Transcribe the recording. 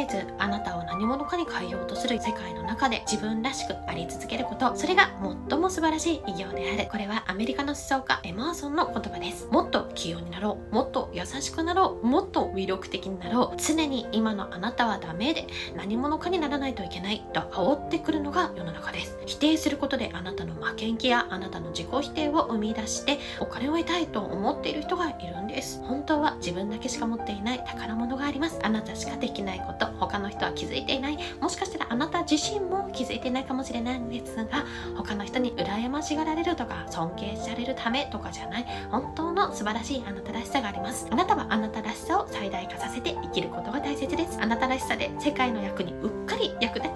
えずあなたを何者かに変えようとする世界の中で自分らしくあり続けことそれが最も素晴らしい偉業である。これはアメリカの思想家エマーソンの言葉です。もっと器用になろう。もっと優しくなろう。もっと魅力的になろう。常に今のあなたはダメで何者かにならないといけない。と煽ってくるのが世の中です。否定することであなたの負けん気やあなたの自己否定を生み出してお金を得たいと思っている人がいるんです。本当は自分だけしか持っていない宝物があります。あなたしかできないこと他の人は気づいていない。もしかしたらあなた自身も気づいていないかもしれないんですが他の人に羨ましがられるとか尊敬されるためとかじゃない。本当の素晴らしいあなたらしさがあります。あなたはあなたらしさを最大化させて生きることが大切です。あなたらしさで世界の役にうっかり役立